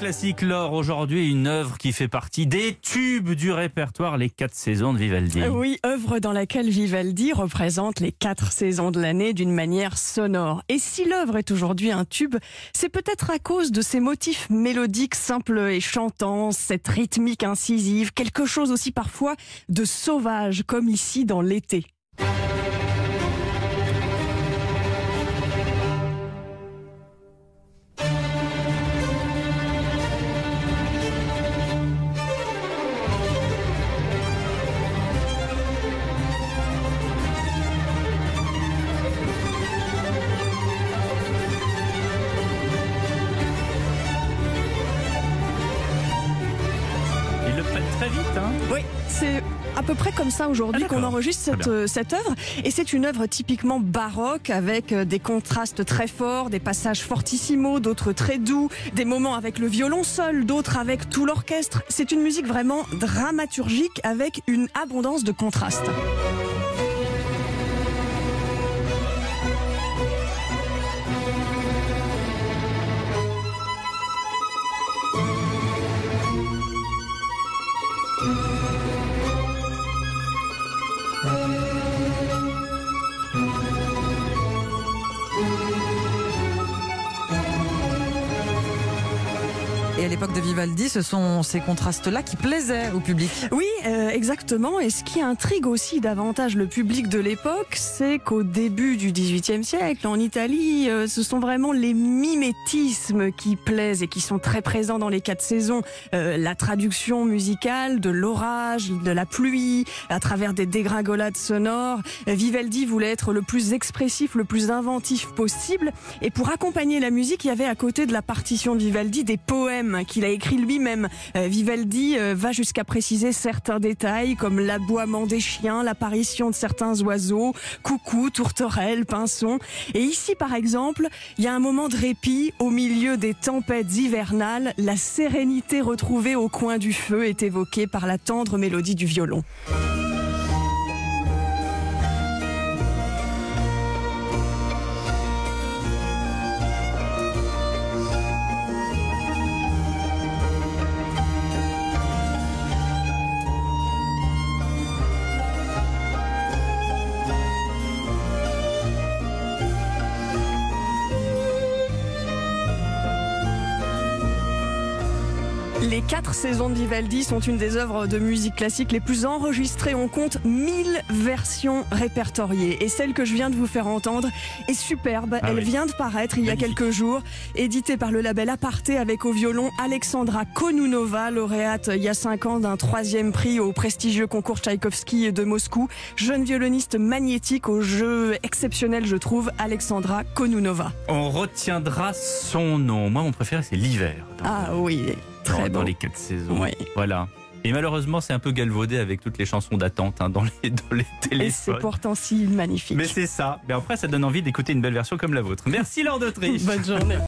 classique, Laure, aujourd'hui, une œuvre qui fait partie des tubes du répertoire, les quatre saisons de Vivaldi. Oui, œuvre dans laquelle Vivaldi représente les quatre saisons de l'année d'une manière sonore. Et si l'œuvre est aujourd'hui un tube, c'est peut-être à cause de ses motifs mélodiques simples et chantants, cette rythmique incisive, quelque chose aussi parfois de sauvage, comme ici dans l'été. Vite, hein Oui, c'est à peu près comme ça aujourd'hui Ah, qu'on enregistre cette, euh, cette œuvre. Et c'est une œuvre typiquement baroque avec euh, des contrastes très forts, des passages fortissimos, d'autres très doux, des moments avec le violon seul, d'autres avec tout l'orchestre. C'est une musique vraiment dramaturgique avec une abondance de contrastes. Et à l'époque de Vivaldi, ce sont ces contrastes-là qui plaisaient au public. Oui, euh, exactement. Et ce qui intrigue aussi davantage le public de l'époque, c'est qu'au début du XVIIIe siècle, en Italie, euh, ce sont vraiment les mimétismes qui plaisent et qui sont très présents dans les quatre saisons. Euh, la traduction musicale de l'orage, de la pluie, à travers des dégringolades sonores. Euh, Vivaldi voulait être le plus expressif, le plus inventif possible. Et pour accompagner la musique, il y avait à côté de la partition de Vivaldi des poèmes qu'il a écrits lui-même. Euh, Vivaldi euh, va jusqu'à préciser certains détails comme l'aboiement des chiens, l'apparition de certains oiseaux, coucou, tourterelles, pinsons. Et ici, par exemple, il y a un moment de répit au milieu des tempêtes hivernales. La sérénité retrouvée au coin du feu est évoquée par la tendre mélodie du violon. Les quatre saisons de Vivaldi sont une des œuvres de musique classique les plus enregistrées. On compte 1000 versions répertoriées. Et celle que je viens de vous faire entendre est superbe. Ah Elle oui. vient de paraître il y a Magnifique. quelques jours, éditée par le label Aparté avec au violon Alexandra Konunova, lauréate il y a cinq ans d'un troisième prix au prestigieux concours Tchaïkovski de Moscou. Jeune violoniste magnétique au jeu exceptionnel, je trouve, Alexandra Konunova. On retiendra son nom. Moi, mon préféré, c'est l'hiver. Ah oui, très dans beau. les quatre saisons. Oui. Voilà. Et malheureusement, c'est un peu galvaudé avec toutes les chansons d'attente hein, dans, les, dans les Et c'est téléphones. pourtant si magnifique. Mais c'est ça. Mais après, ça donne envie d'écouter une belle version comme la vôtre. Merci, Laure d'Autriche. Bonne journée.